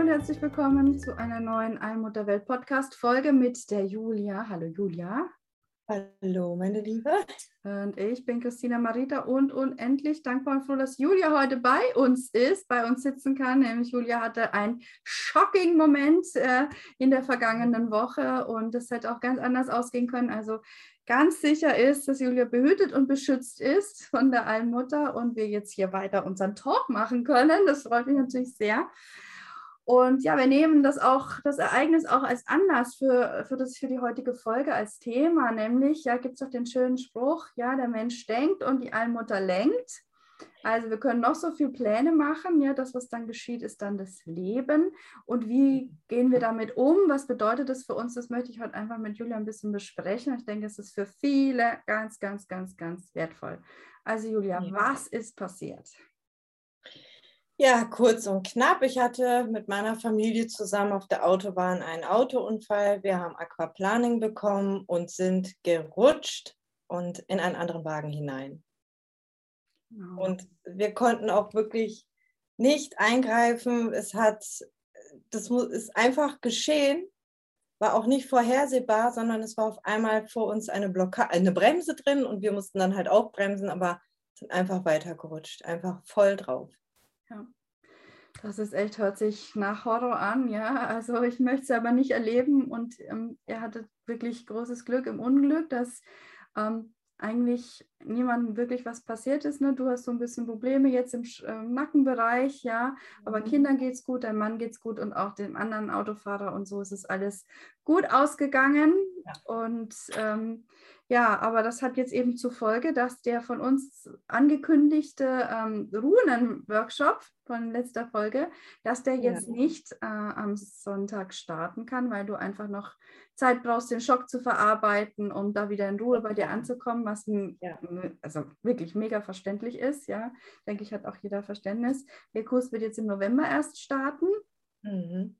Hallo und herzlich willkommen zu einer neuen Allmutterwelt Podcast Folge mit der Julia. Hallo Julia. Hallo, meine Liebe. Und ich bin Christina Marita und unendlich dankbar und froh, dass Julia heute bei uns ist, bei uns sitzen kann. Nämlich Julia hatte einen shocking Moment äh, in der vergangenen Woche und es hätte auch ganz anders ausgehen können. Also ganz sicher ist, dass Julia behütet und beschützt ist von der Allmutter und wir jetzt hier weiter unseren Talk machen können. Das freut mich natürlich sehr. Und ja, wir nehmen das auch, das Ereignis auch als Anlass für, für, das, für die heutige Folge als Thema, nämlich, ja, gibt es doch den schönen Spruch, ja, der Mensch denkt und die Allmutter lenkt. Also wir können noch so viele Pläne machen, ja, das, was dann geschieht, ist dann das Leben. Und wie gehen wir damit um? Was bedeutet das für uns? Das möchte ich heute einfach mit Julia ein bisschen besprechen. Ich denke, es ist für viele ganz, ganz, ganz, ganz wertvoll. Also Julia, ja. was ist passiert? Ja, kurz und knapp. Ich hatte mit meiner Familie zusammen auf der Autobahn einen Autounfall. Wir haben Aquaplaning bekommen und sind gerutscht und in einen anderen Wagen hinein. Oh. Und wir konnten auch wirklich nicht eingreifen. Es hat, das ist einfach geschehen, war auch nicht vorhersehbar, sondern es war auf einmal vor uns eine Blockade, eine Bremse drin und wir mussten dann halt auch bremsen, aber sind einfach weitergerutscht, einfach voll drauf. Ja. Das ist echt, hört sich nach Horror an, ja. Also ich möchte es aber nicht erleben und ähm, er hatte wirklich großes Glück im Unglück, dass ähm, eigentlich niemandem wirklich was passiert ist. Ne? Du hast so ein bisschen Probleme jetzt im äh, Nackenbereich, ja, aber mhm. Kindern geht es gut, deinem Mann geht es gut und auch dem anderen Autofahrer und so ist es alles gut ausgegangen. Ja. Und ähm, ja, aber das hat jetzt eben zur Folge, dass der von uns angekündigte ähm, Runen-Workshop von letzter Folge, dass der jetzt ja. nicht äh, am Sonntag starten kann, weil du einfach noch Zeit brauchst, den Schock zu verarbeiten, um da wieder in Ruhe bei dir anzukommen, was ja. also wirklich mega verständlich ist. Ja, denke ich, hat auch jeder Verständnis. Der Kurs wird jetzt im November erst starten. Mhm.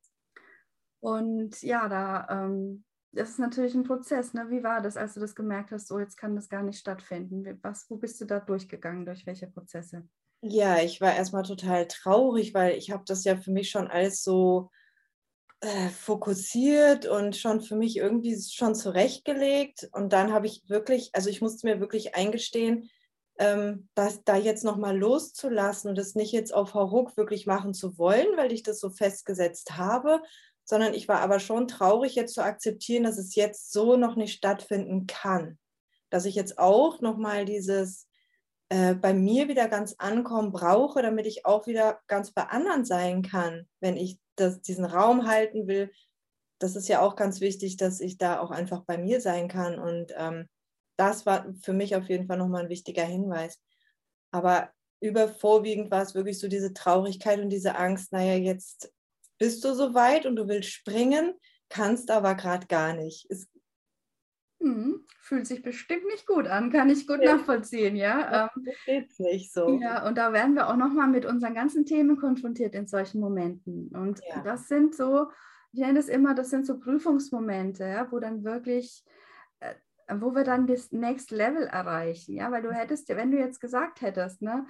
Und ja, da ähm, das ist natürlich ein Prozess. Ne? Wie war das, als du das gemerkt hast, so jetzt kann das gar nicht stattfinden? Was, wo bist du da durchgegangen, durch welche Prozesse? Ja, ich war erstmal total traurig, weil ich habe das ja für mich schon alles so äh, fokussiert und schon für mich irgendwie schon zurechtgelegt. Und dann habe ich wirklich, also ich musste mir wirklich eingestehen, ähm, das da jetzt nochmal loszulassen und das nicht jetzt auf Hauruck wirklich machen zu wollen, weil ich das so festgesetzt habe, sondern ich war aber schon traurig, jetzt zu akzeptieren, dass es jetzt so noch nicht stattfinden kann. Dass ich jetzt auch nochmal dieses äh, bei mir wieder ganz ankommen brauche, damit ich auch wieder ganz bei anderen sein kann, wenn ich das, diesen Raum halten will. Das ist ja auch ganz wichtig, dass ich da auch einfach bei mir sein kann. Und ähm, das war für mich auf jeden Fall nochmal ein wichtiger Hinweis. Aber übervorwiegend war es wirklich so diese Traurigkeit und diese Angst, naja, jetzt bist du so weit und du willst springen, kannst aber gerade gar nicht. Es hm, fühlt sich bestimmt nicht gut an, kann ich gut ja. nachvollziehen, ja. Das ähm, nicht so. Ja, und da werden wir auch nochmal mit unseren ganzen Themen konfrontiert in solchen Momenten. Und ja. das sind so, ich nenne es immer, das sind so Prüfungsmomente, ja, wo dann wirklich, äh, wo wir dann das Next Level erreichen, ja, weil du hättest, wenn du jetzt gesagt hättest, ne,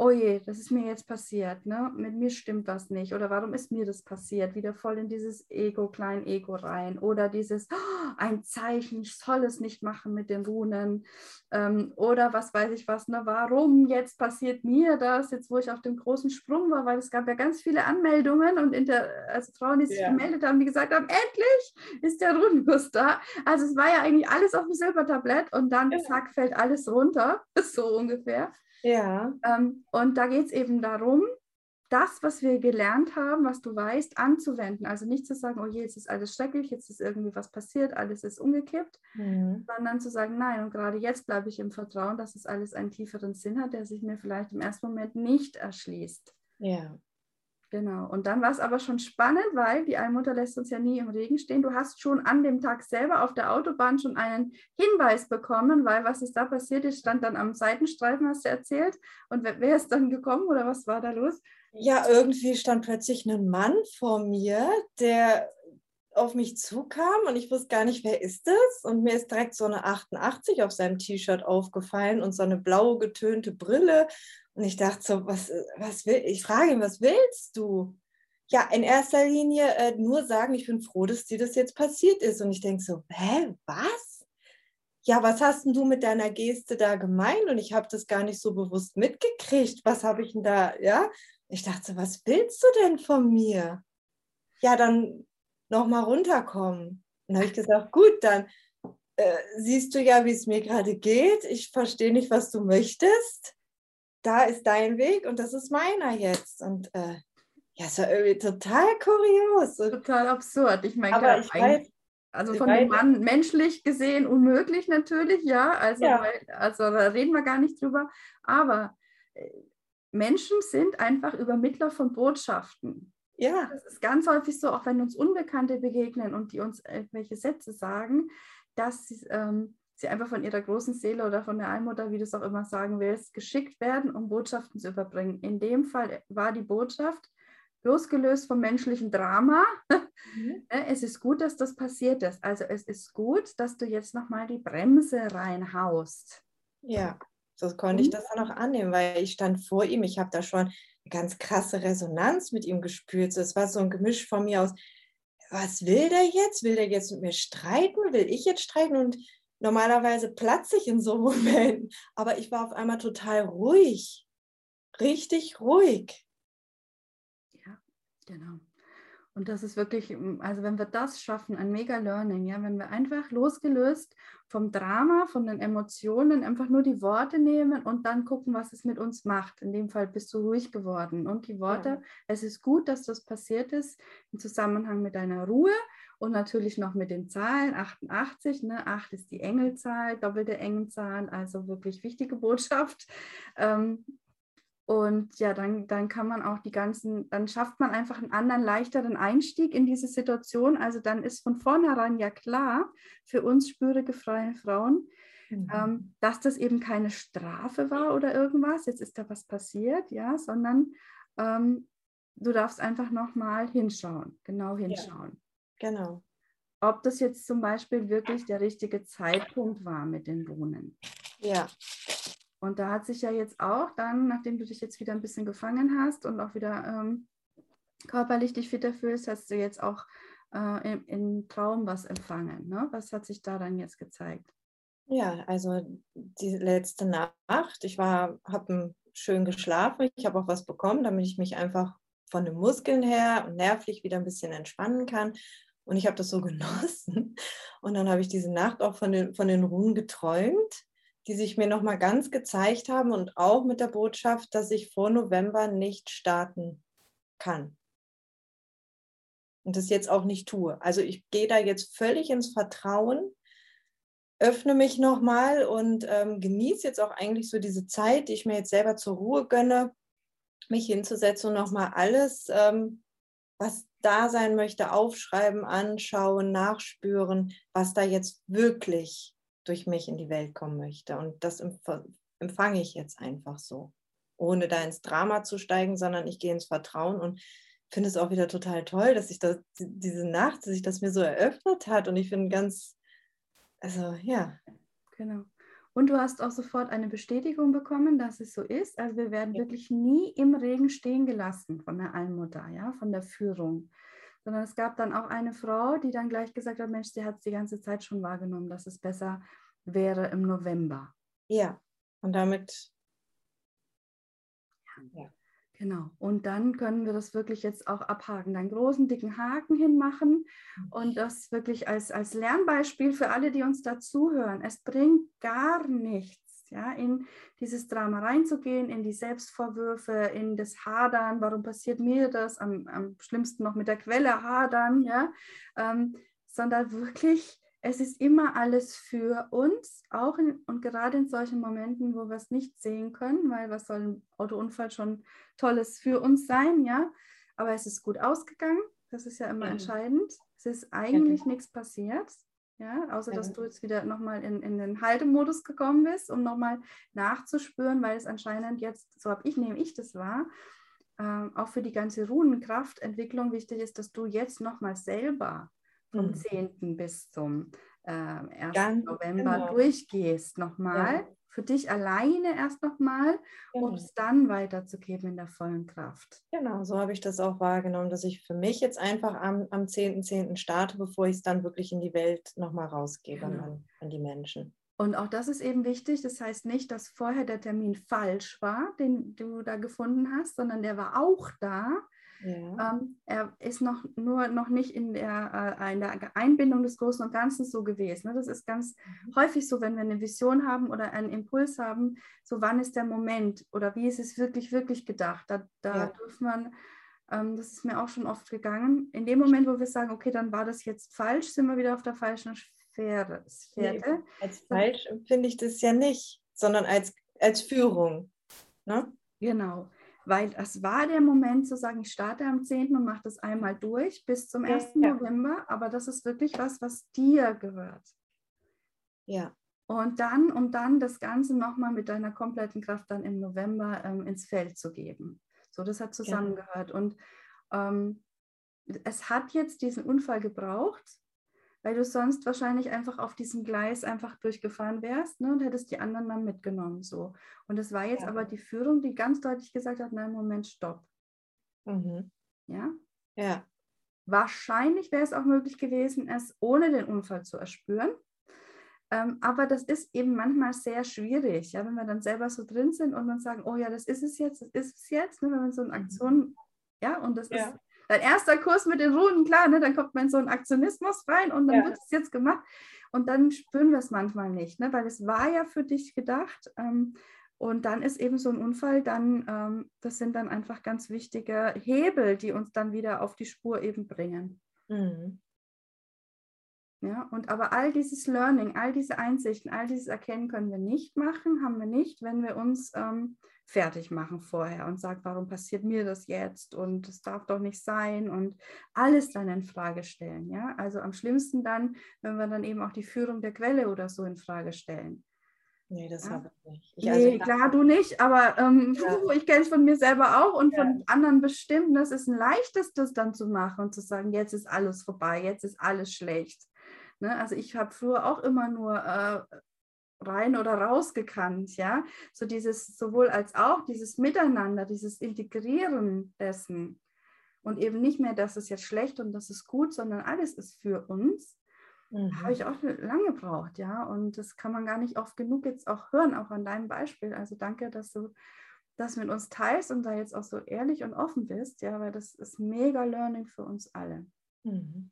oh je, das ist mir jetzt passiert, ne? mit mir stimmt was nicht oder warum ist mir das passiert, wieder voll in dieses Ego, klein Ego rein oder dieses oh, ein Zeichen, ich soll es nicht machen mit den Runen ähm, oder was weiß ich was, ne? warum jetzt passiert mir das, jetzt wo ich auf dem großen Sprung war, weil es gab ja ganz viele Anmeldungen und inter, also Frauen, die sich ja. gemeldet haben, die gesagt haben, endlich ist der Runenkurs da. Also es war ja eigentlich alles auf dem Silbertablett und dann ja. zack, fällt alles runter, so ungefähr. Ja. Ähm, und da geht es eben darum, das, was wir gelernt haben, was du weißt, anzuwenden. Also nicht zu sagen, oh je, jetzt ist alles schrecklich, jetzt ist irgendwie was passiert, alles ist umgekippt, mhm. sondern zu sagen, nein, und gerade jetzt bleibe ich im Vertrauen, dass es alles einen tieferen Sinn hat, der sich mir vielleicht im ersten Moment nicht erschließt. Ja. Genau. Und dann war es aber schon spannend, weil die Allmutter lässt uns ja nie im Regen stehen. Du hast schon an dem Tag selber auf der Autobahn schon einen Hinweis bekommen, weil was ist da passiert ist, stand dann am Seitenstreifen, hast du erzählt. Und wer, wer ist dann gekommen oder was war da los? Ja, irgendwie stand plötzlich ein Mann vor mir, der auf mich zukam und ich wusste gar nicht, wer ist das? Und mir ist direkt so eine 88 auf seinem T-Shirt aufgefallen und so eine blaue getönte Brille. Und ich dachte so, was, was will, ich frage ihn, was willst du? Ja, in erster Linie äh, nur sagen, ich bin froh, dass dir das jetzt passiert ist. Und ich denke so, hä, was? Ja, was hast denn du mit deiner Geste da gemeint? Und ich habe das gar nicht so bewusst mitgekriegt. Was habe ich denn da, ja? Ich dachte, was willst du denn von mir? Ja, dann nochmal runterkommen. Und habe ich gesagt, gut, dann äh, siehst du ja, wie es mir gerade geht. Ich verstehe nicht, was du möchtest. Da ist dein Weg und das ist meiner jetzt. Und äh, ja, es war irgendwie total kurios. Total absurd. Ich meine, aber ich weiß, also von dem Mann menschlich gesehen unmöglich natürlich, ja. Also, ja. also da reden wir gar nicht drüber. Aber äh, Menschen sind einfach Übermittler von Botschaften. Ja. Das ist ganz häufig so, auch wenn uns Unbekannte begegnen und die uns irgendwelche Sätze sagen, dass sie, ähm, sie einfach von ihrer großen Seele oder von der Allmutter, wie du es auch immer sagen willst, geschickt werden, um Botschaften zu überbringen. In dem Fall war die Botschaft losgelöst vom menschlichen Drama. Mhm. Es ist gut, dass das passiert ist. Also es ist gut, dass du jetzt nochmal die Bremse reinhaust. Ja. So konnte ich mhm. das dann auch annehmen, weil ich stand vor ihm. Ich habe da schon eine ganz krasse Resonanz mit ihm gespürt. Es war so ein Gemisch von mir aus, was will der jetzt? Will der jetzt mit mir streiten? Will ich jetzt streiten? Und normalerweise platze ich in so Momenten. Aber ich war auf einmal total ruhig. Richtig ruhig. Ja, genau. Und das ist wirklich, also wenn wir das schaffen, ein mega Learning, ja, wenn wir einfach losgelöst vom Drama, von den Emotionen, einfach nur die Worte nehmen und dann gucken, was es mit uns macht. In dem Fall bist du ruhig geworden. Und die Worte, ja. es ist gut, dass das passiert ist, im Zusammenhang mit deiner Ruhe und natürlich noch mit den Zahlen. 88, ne? 8 ist die Engelzahl, doppelte Engelzahl, also wirklich wichtige Botschaft. Ähm, und ja, dann, dann kann man auch die ganzen, dann schafft man einfach einen anderen, leichteren Einstieg in diese Situation. Also dann ist von vornherein ja klar für uns spürige freie Frauen, mhm. ähm, dass das eben keine Strafe war oder irgendwas, jetzt ist da was passiert, ja, sondern ähm, du darfst einfach nochmal hinschauen, genau hinschauen. Genau. Ob das jetzt zum Beispiel wirklich der richtige Zeitpunkt war mit den Bohnen. Ja. Und da hat sich ja jetzt auch dann, nachdem du dich jetzt wieder ein bisschen gefangen hast und auch wieder ähm, körperlich dich fitter fühlst, hast du jetzt auch äh, im, im, Traum was empfangen. Ne? Was hat sich da dann jetzt gezeigt? Ja, also die letzte Nacht, ich war, habe schön geschlafen, ich habe auch was bekommen, damit ich mich einfach von den Muskeln her und nervlich wieder ein bisschen entspannen kann. Und ich habe das so genossen. Und dann habe ich diese Nacht auch von den, von den Runen geträumt die sich mir nochmal ganz gezeigt haben und auch mit der Botschaft, dass ich vor November nicht starten kann. Und das jetzt auch nicht tue. Also ich gehe da jetzt völlig ins Vertrauen, öffne mich nochmal und ähm, genieße jetzt auch eigentlich so diese Zeit, die ich mir jetzt selber zur Ruhe gönne, mich hinzusetzen und nochmal alles, ähm, was da sein möchte, aufschreiben, anschauen, nachspüren, was da jetzt wirklich durch mich in die Welt kommen möchte. Und das empfange ich jetzt einfach so, ohne da ins Drama zu steigen, sondern ich gehe ins Vertrauen und finde es auch wieder total toll, dass sich das, diese Nacht, dass sich das mir so eröffnet hat. Und ich finde ganz, also ja. Genau. Und du hast auch sofort eine Bestätigung bekommen, dass es so ist. Also wir werden ja. wirklich nie im Regen stehen gelassen von der Allmutter, ja, von der Führung sondern es gab dann auch eine Frau, die dann gleich gesagt hat, Mensch, sie hat es die ganze Zeit schon wahrgenommen, dass es besser wäre im November. Ja, und damit. Ja. Genau. Und dann können wir das wirklich jetzt auch abhaken, dann großen, dicken Haken hinmachen und das wirklich als, als Lernbeispiel für alle, die uns dazuhören. Es bringt gar nichts, ja, in dieses Drama reinzugehen, in die Selbstvorwürfe, in das Hadern, warum passiert mir das, am, am schlimmsten noch mit der Quelle hadern, ja, ähm, sondern wirklich, es ist immer alles für uns, auch in, und gerade in solchen Momenten, wo wir es nicht sehen können, weil was soll ein Autounfall schon Tolles für uns sein, ja, aber es ist gut ausgegangen, das ist ja immer ja. entscheidend. Es ist eigentlich ja. nichts passiert. Ja, außer dass du jetzt wieder nochmal in, in den Haltemodus gekommen bist, um nochmal nachzuspüren, weil es anscheinend jetzt, so habe ich, nehme ich das wahr, äh, auch für die ganze Runenkraftentwicklung wichtig ist, dass du jetzt nochmal selber vom mhm. 10. bis zum äh, 1. Ganz November genau. durchgehst nochmal. Ja für dich alleine erst nochmal, genau. um es dann weiterzugeben in der vollen Kraft. Genau, so habe ich das auch wahrgenommen, dass ich für mich jetzt einfach am, am 10.10. .10. starte, bevor ich es dann wirklich in die Welt nochmal rausgebe genau. an, an die Menschen. Und auch das ist eben wichtig. Das heißt nicht, dass vorher der Termin falsch war, den du da gefunden hast, sondern der war auch da. Ja. Ähm, er ist noch nur noch nicht in der, äh, in der Einbindung des Großen und Ganzen so gewesen. Ne? Das ist ganz mhm. häufig so, wenn wir eine Vision haben oder einen Impuls haben, so wann ist der Moment oder wie ist es wirklich, wirklich gedacht. Da, da ja. dürfen man, ähm, das ist mir auch schon oft gegangen, in dem Moment, wo wir sagen, okay, dann war das jetzt falsch, sind wir wieder auf der falschen Sphäre. Nee, als falsch finde ich das ja nicht, sondern als, als Führung. Ne? Genau weil es war der Moment zu sagen, ich starte am 10. und mache das einmal durch bis zum 1. Ja. November, aber das ist wirklich was, was dir gehört. Ja. Und dann, um dann das Ganze nochmal mit deiner kompletten Kraft dann im November ähm, ins Feld zu geben. So, das hat zusammengehört. Ja. Und ähm, es hat jetzt diesen Unfall gebraucht, weil du sonst wahrscheinlich einfach auf diesem Gleis einfach durchgefahren wärst ne, und hättest die anderen dann mitgenommen. So. Und es war jetzt ja. aber die Führung, die ganz deutlich gesagt hat, nein, Moment, stopp. Mhm. Ja? Ja. Wahrscheinlich wäre es auch möglich gewesen, es ohne den Unfall zu erspüren. Ähm, aber das ist eben manchmal sehr schwierig, ja, wenn wir dann selber so drin sind und dann sagen, oh ja, das ist es jetzt, das ist es jetzt, ne, wenn man so eine Aktion, ja, und das ja. ist dein erster Kurs mit den Runen, klar, ne, dann kommt man in so einen Aktionismus rein und dann ja. wird es jetzt gemacht. Und dann spüren wir es manchmal nicht, ne, weil es war ja für dich gedacht. Ähm, und dann ist eben so ein Unfall, dann, ähm, das sind dann einfach ganz wichtige Hebel, die uns dann wieder auf die Spur eben bringen. Mhm. Ja, und aber all dieses Learning, all diese Einsichten, all dieses Erkennen können wir nicht machen, haben wir nicht, wenn wir uns ähm, fertig machen vorher und sagen, warum passiert mir das jetzt und es darf doch nicht sein und alles dann in Frage stellen. Ja, also am schlimmsten dann, wenn wir dann eben auch die Führung der Quelle oder so in Frage stellen. Nee, das ja? habe ich nicht. Ich nee, also, klar, du nicht, aber ähm, ja. ich kenne es von mir selber auch und ja. von anderen bestimmt. Das ist ein leichtes, das dann zu machen und zu sagen, jetzt ist alles vorbei, jetzt ist alles schlecht. Ne? Also ich habe früher auch immer nur äh, rein oder raus gekannt, ja. So dieses sowohl als auch, dieses Miteinander, dieses Integrieren dessen. Und eben nicht mehr, das ist jetzt schlecht und das ist gut, sondern alles ist für uns. Mhm. Habe ich auch lange gebraucht, ja. Und das kann man gar nicht oft genug jetzt auch hören, auch an deinem Beispiel. Also danke, dass du das mit uns teilst und da jetzt auch so ehrlich und offen bist, ja, weil das ist mega Learning für uns alle. Mhm.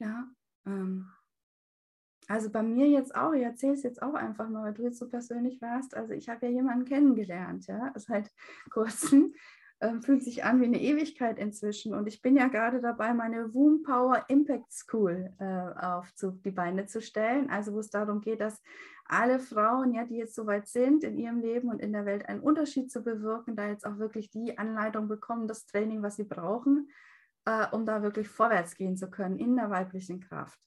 Ja, ähm, also bei mir jetzt auch, ich erzähle es jetzt auch einfach mal, weil du jetzt so persönlich warst. Also ich habe ja jemanden kennengelernt, ja, seit kurzem. Ähm, fühlt sich an wie eine Ewigkeit inzwischen. Und ich bin ja gerade dabei, meine Womb Power Impact School äh, auf zu, die Beine zu stellen. Also wo es darum geht, dass alle Frauen, ja, die jetzt soweit sind in ihrem Leben und in der Welt einen Unterschied zu bewirken, da jetzt auch wirklich die Anleitung bekommen, das Training, was sie brauchen, äh, um da wirklich vorwärts gehen zu können in der weiblichen Kraft.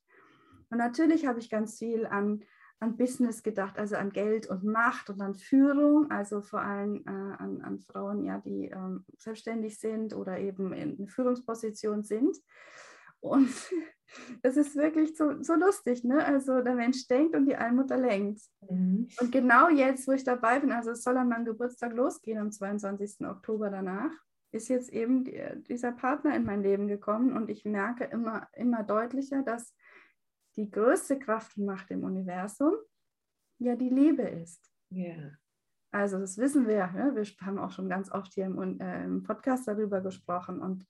Und natürlich habe ich ganz viel an, an Business gedacht, also an Geld und Macht und an Führung, also vor allem äh, an, an, Frauen, ja, die ähm, selbstständig sind oder eben in einer Führungsposition sind. Und das ist wirklich so, so lustig, ne? Also der Mensch denkt und die Allmutter lenkt. Mhm. Und genau jetzt, wo ich dabei bin, also es soll an meinem Geburtstag losgehen, am 22. Oktober danach, ist jetzt eben die, dieser Partner in mein Leben gekommen und ich merke immer, immer deutlicher, dass die größte Kraft und Macht im Universum ja die Liebe ist. Yeah. Also das wissen wir, ja? wir haben auch schon ganz oft hier im, äh, im Podcast darüber gesprochen und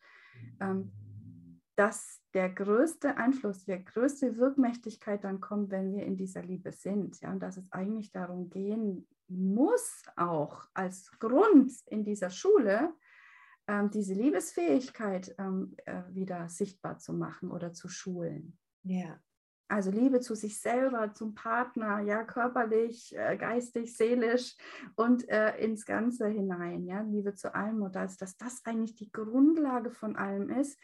ähm, dass der größte Einfluss, die größte Wirkmächtigkeit dann kommt, wenn wir in dieser Liebe sind. Ja, und dass es eigentlich darum gehen muss, auch als Grund in dieser Schule, ähm, diese Liebesfähigkeit ähm, äh, wieder sichtbar zu machen oder zu schulen. Ja. Also Liebe zu sich selber, zum Partner, ja, körperlich, äh, geistig, seelisch und äh, ins Ganze hinein, ja, Liebe zu allem und dass, dass das eigentlich die Grundlage von allem ist,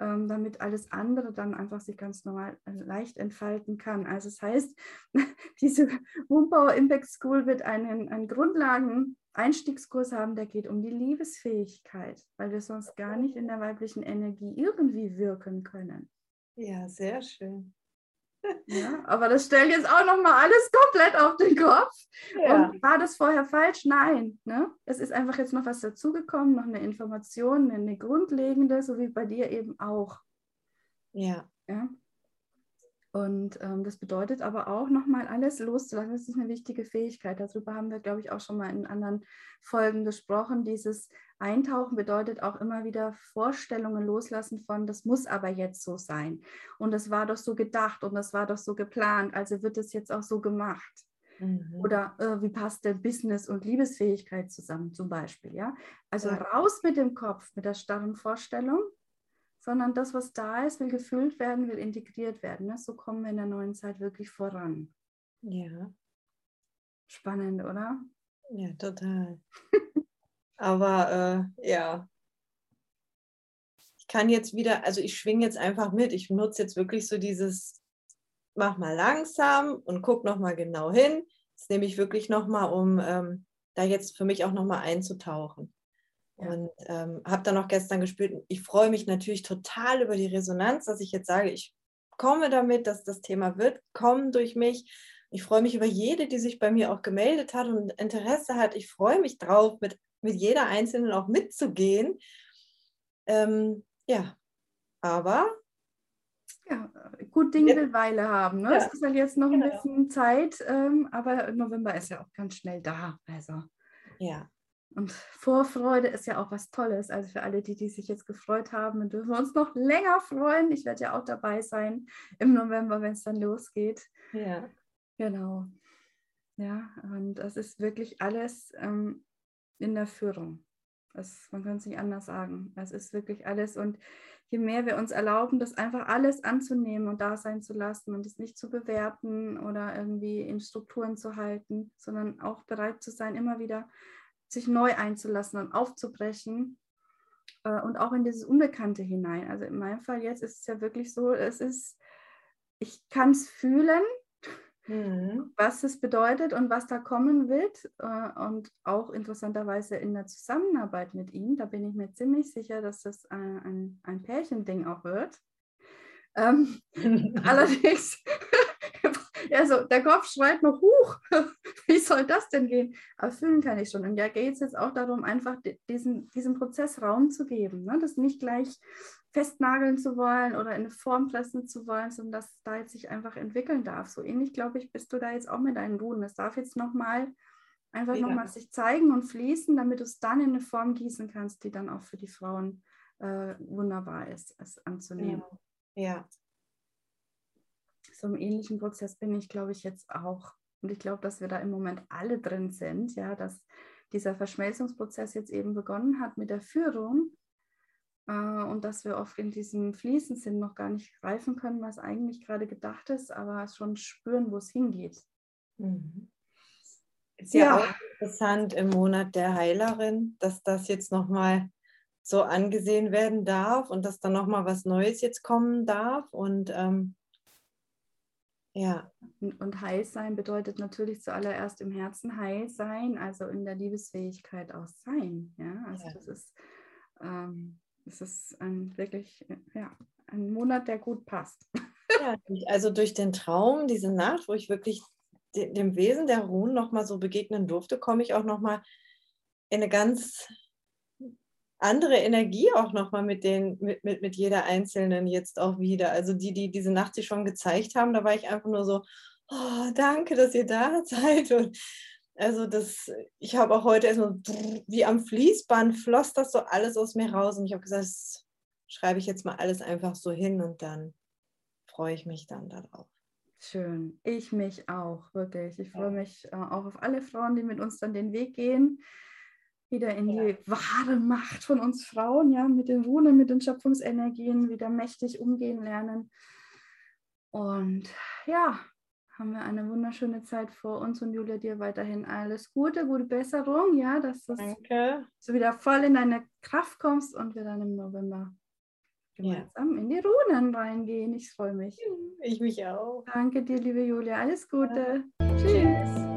ähm, damit alles andere dann einfach sich ganz normal äh, leicht entfalten kann. Also das heißt, diese Wombauer Impact School wird einen, einen Grundlagen-Einstiegskurs haben, der geht um die Liebesfähigkeit, weil wir sonst gar nicht in der weiblichen Energie irgendwie wirken können. Ja, sehr schön. Ja, aber das stellt jetzt auch nochmal alles komplett auf den Kopf. Ja. Und war das vorher falsch? Nein. Ne? Es ist einfach jetzt noch was dazugekommen, noch eine Information, eine grundlegende, so wie bei dir eben auch. Ja. ja? Und ähm, das bedeutet aber auch nochmal alles loszulassen. Das ist eine wichtige Fähigkeit. Darüber haben wir, glaube ich, auch schon mal in anderen Folgen gesprochen. Dieses Eintauchen bedeutet auch immer wieder Vorstellungen loslassen von, das muss aber jetzt so sein. Und das war doch so gedacht und das war doch so geplant. Also wird es jetzt auch so gemacht. Mhm. Oder äh, wie passt denn Business und Liebesfähigkeit zusammen, zum Beispiel? Ja? Also ja. raus mit dem Kopf, mit der starren Vorstellung sondern das, was da ist, will gefüllt werden, will integriert werden. Ne? So kommen wir in der neuen Zeit wirklich voran. Ja. Spannend, oder? Ja, total. Aber äh, ja, ich kann jetzt wieder, also ich schwinge jetzt einfach mit. Ich nutze jetzt wirklich so dieses, mach mal langsam und guck nochmal genau hin. Das nehme ich wirklich nochmal, um ähm, da jetzt für mich auch nochmal einzutauchen. Und ähm, habe dann auch gestern gespürt, ich freue mich natürlich total über die Resonanz, dass ich jetzt sage, ich komme damit, dass das Thema wird kommen durch mich. Ich freue mich über jede, die sich bei mir auch gemeldet hat und Interesse hat. Ich freue mich drauf, mit, mit jeder Einzelnen auch mitzugehen. Ähm, ja, aber. Ja, gut Ding will Weile haben. Ne? Ja. Es ist halt jetzt noch ein genau. bisschen Zeit, ähm, aber November ist ja auch ganz schnell da. Also. Ja, und Vorfreude ist ja auch was Tolles. Also für alle, die, die sich jetzt gefreut haben, dürfen wir uns noch länger freuen. Ich werde ja auch dabei sein im November, wenn es dann losgeht. Ja. Genau. Ja, und das ist wirklich alles ähm, in der Führung. Das, man kann es nicht anders sagen. Das ist wirklich alles. Und je mehr wir uns erlauben, das einfach alles anzunehmen und da sein zu lassen und es nicht zu bewerten oder irgendwie in Strukturen zu halten, sondern auch bereit zu sein, immer wieder sich neu einzulassen und aufzubrechen äh, und auch in dieses Unbekannte hinein. Also in meinem Fall jetzt ist es ja wirklich so, es ist, ich kann es fühlen, mhm. was es bedeutet und was da kommen wird. Äh, und auch interessanterweise in der Zusammenarbeit mit ihm, da bin ich mir ziemlich sicher, dass das ein, ein, ein Pärchending auch wird. Ähm, allerdings also der Kopf schreit noch, huch, wie soll das denn gehen? Aber fühlen kann ich schon. Und ja, geht es jetzt auch darum, einfach diesen, diesem Prozess Raum zu geben, ne? das nicht gleich festnageln zu wollen oder in eine Form pressen zu wollen, sondern dass da jetzt sich einfach entwickeln darf. So ähnlich, glaube ich, bist du da jetzt auch mit deinen Ruhen. Es darf jetzt nochmal einfach ja. nochmal sich zeigen und fließen, damit du es dann in eine Form gießen kannst, die dann auch für die Frauen äh, wunderbar ist, es anzunehmen. Ja. ja so einem ähnlichen Prozess bin ich, glaube ich, jetzt auch. Und ich glaube, dass wir da im Moment alle drin sind, ja, dass dieser Verschmelzungsprozess jetzt eben begonnen hat mit der Führung äh, und dass wir oft in diesem Fließen sind, noch gar nicht greifen können, was eigentlich gerade gedacht ist, aber schon spüren, wo es hingeht. Mhm. Ist ja, ja, auch interessant im Monat der Heilerin, dass das jetzt nochmal so angesehen werden darf und dass dann nochmal was Neues jetzt kommen darf. Und ähm, ja. Und heil sein bedeutet natürlich zuallererst im Herzen heil sein, also in der Liebesfähigkeit auch sein. Ja, also ja. das ist, ähm, das ist ein wirklich, ja, ein Monat, der gut passt. Ja, also durch den Traum, diese Nacht, wo ich wirklich dem Wesen der Ruhen nochmal so begegnen durfte, komme ich auch nochmal in eine ganz andere Energie auch nochmal mit, mit, mit, mit jeder Einzelnen jetzt auch wieder. Also die, die diese Nacht sich schon gezeigt haben, da war ich einfach nur so, oh, danke, dass ihr da seid. Und also das, ich habe auch heute erstmal wie am Fließband floss das so alles aus mir raus und ich habe gesagt, schreibe ich jetzt mal alles einfach so hin und dann freue ich mich dann darauf. Schön. Ich mich auch, wirklich. Ich freue mich äh, auch auf alle Frauen, die mit uns dann den Weg gehen. Wieder in ja. die wahre Macht von uns Frauen, ja, mit den Runen, mit den Schöpfungsenergien wieder mächtig umgehen lernen. Und ja, haben wir eine wunderschöne Zeit vor uns und Julia, dir weiterhin alles Gute, gute Besserung, ja, dass du so wieder voll in deine Kraft kommst und wir dann im November gemeinsam ja. in die Runen reingehen. Ich freue mich. Ich mich auch. Danke dir, liebe Julia. Alles Gute. Ja. Tschüss.